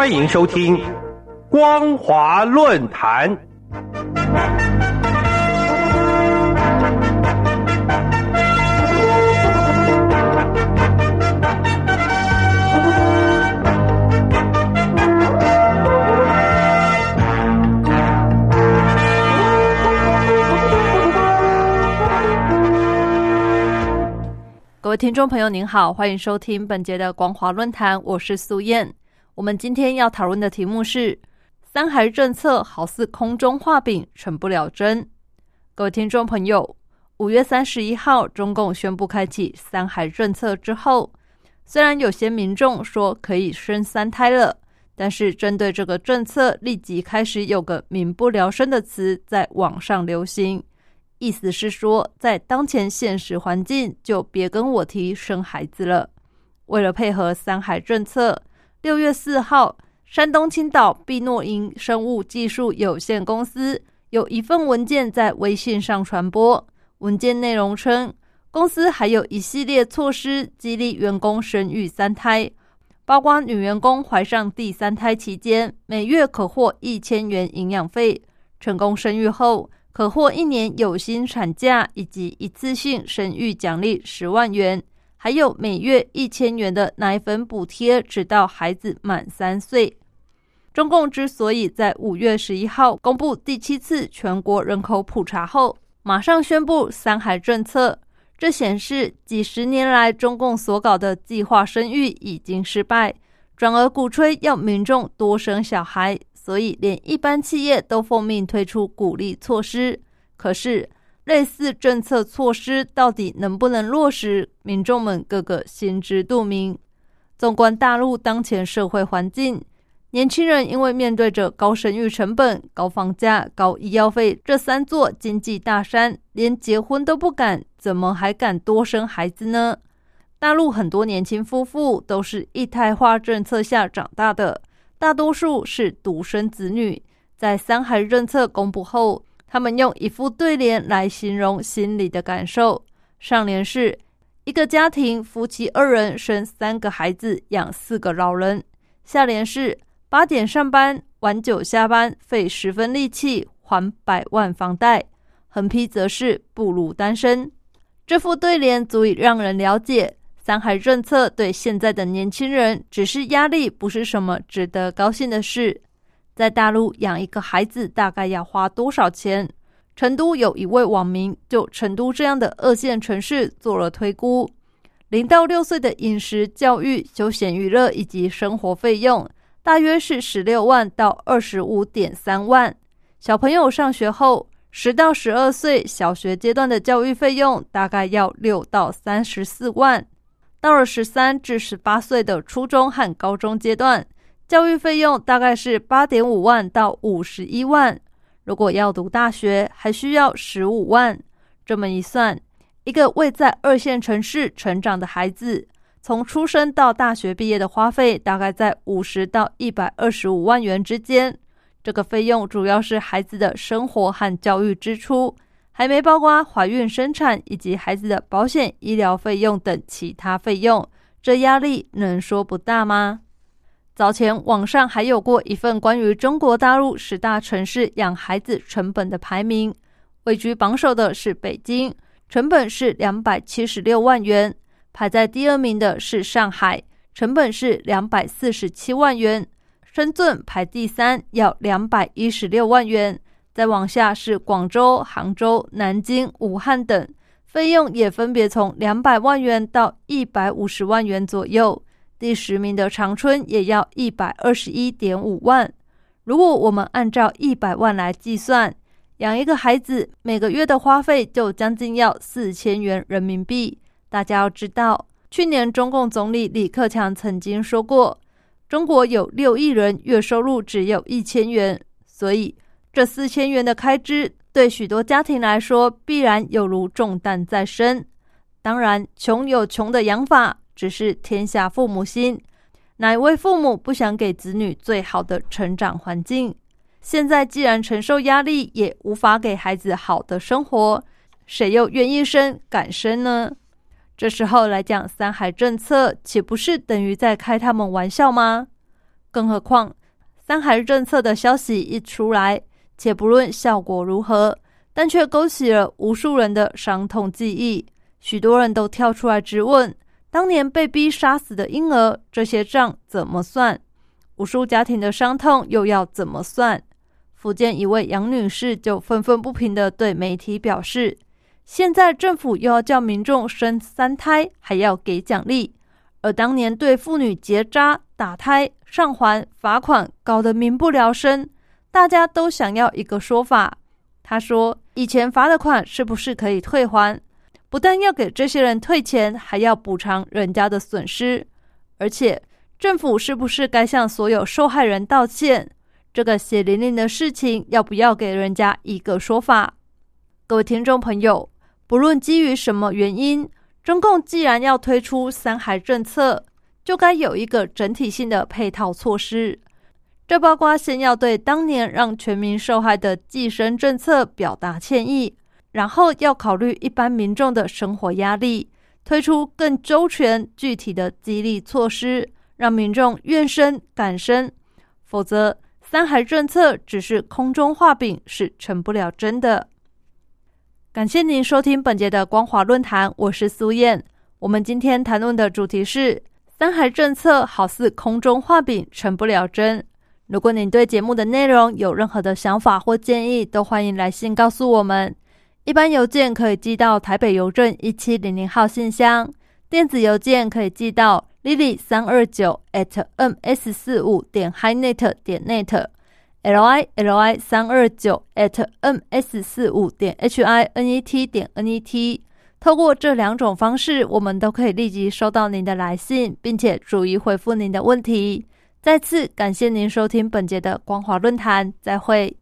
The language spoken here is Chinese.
欢迎收听《光华论坛》。各位听众朋友，您好，欢迎收听本节的光华论坛，我是苏燕。我们今天要讨论的题目是“三孩政策好似空中画饼，成不了真”。各位听众朋友，五月三十一号，中共宣布开启三孩政策之后，虽然有些民众说可以生三胎了，但是针对这个政策，立即开始有个民不聊生的词在网上流行。意思是说，在当前现实环境，就别跟我提生孩子了。为了配合三孩政策，六月四号，山东青岛碧诺银生物技术有限公司有一份文件在微信上传播。文件内容称，公司还有一系列措施激励员工生育三胎，包括女员工怀上第三胎期间，每月可获一千元营养费；成功生育后，可获一年有薪产假以及一次性生育奖励十万元，还有每月一千元的奶粉补贴，直到孩子满三岁。中共之所以在五月十一号公布第七次全国人口普查后，马上宣布三孩政策，这显示几十年来中共所搞的计划生育已经失败，转而鼓吹要民众多生小孩。所以，连一般企业都奉命推出鼓励措施。可是，类似政策措施到底能不能落实，民众们个个心知肚明。纵观大陆当前社会环境，年轻人因为面对着高生育成本、高房价、高医药费这三座经济大山，连结婚都不敢，怎么还敢多生孩子呢？大陆很多年轻夫妇都是一胎化政策下长大的。大多数是独生子女，在三孩政策公布后，他们用一副对联来形容心里的感受。上联是一个家庭夫妻二人生三个孩子，养四个老人；下联是八点上班，晚九下班，费十分力气还百万房贷；横批则是不如单身。这副对联足以让人了解。三孩政策对现在的年轻人只是压力，不是什么值得高兴的事。在大陆养一个孩子大概要花多少钱？成都有一位网民就成都这样的二线城市做了推估：零到六岁的饮食、教育、休闲娱乐以及生活费用，大约是十六万到二十五点三万。小朋友上学后，十到十二岁小学阶段的教育费用大概要六到三十四万。到了十三至十八岁的初中和高中阶段，教育费用大概是八点五万到五十一万。如果要读大学，还需要十五万。这么一算，一个未在二线城市成长的孩子，从出生到大学毕业的花费，大概在五十到一百二十五万元之间。这个费用主要是孩子的生活和教育支出。还没包括怀孕、生产以及孩子的保险、医疗费用等其他费用，这压力能说不大吗？早前网上还有过一份关于中国大陆十大城市养孩子成本的排名，位居榜首的是北京，成本是两百七十六万元；排在第二名的是上海，成本是两百四十七万元；深圳排第三，要两百一十六万元。再往下是广州、杭州、南京、武汉等，费用也分别从两百万元到一百五十万元左右。第十名的长春也要一百二十一点五万。如果我们按照一百万来计算，养一个孩子每个月的花费就将近要四千元人民币。大家要知道，去年中共总理李克强曾经说过，中国有六亿人月收入只有一千元，所以。这四千元的开支对许多家庭来说，必然有如重担在身。当然，穷有穷的养法，只是天下父母心。哪一位父母不想给子女最好的成长环境？现在既然承受压力，也无法给孩子好的生活，谁又愿意生敢生呢？这时候来讲三孩政策，岂不是等于在开他们玩笑吗？更何况，三孩政策的消息一出来，且不论效果如何，但却勾起了无数人的伤痛记忆。许多人都跳出来质问：当年被逼杀死的婴儿，这些账怎么算？无数家庭的伤痛又要怎么算？福建一位杨女士就愤愤不平地对媒体表示：“现在政府又要叫民众生三胎，还要给奖励，而当年对妇女结扎、打胎、上环罚款，搞得民不聊生，大家都想要一个说法。”她说：“以前罚的款是不是可以退还？不但要给这些人退钱，还要补偿人家的损失，而且政府是不是该向所有受害人道歉？”这个血淋淋的事情，要不要给人家一个说法？各位听众朋友，不论基于什么原因，中共既然要推出三孩政策，就该有一个整体性的配套措施。这包括先要对当年让全民受害的计生政策表达歉意，然后要考虑一般民众的生活压力，推出更周全具体的激励措施，让民众愿生敢生，否则。三孩政策只是空中画饼，是成不了真的。感谢您收听本节的光华论坛，我是苏燕。我们今天谈论的主题是三孩政策好似空中画饼，成不了真。如果您对节目的内容有任何的想法或建议，都欢迎来信告诉我们。一般邮件可以寄到台北邮政一七零零号信箱，电子邮件可以寄到。Lily 三二九 at ms 四五点 hinet 点 net，l i l i 三二九 at ms 四五点 h i n e t 点 n e t。透过这两种方式，我们都可以立即收到您的来信，并且逐一回复您的问题。再次感谢您收听本节的光华论坛，再会。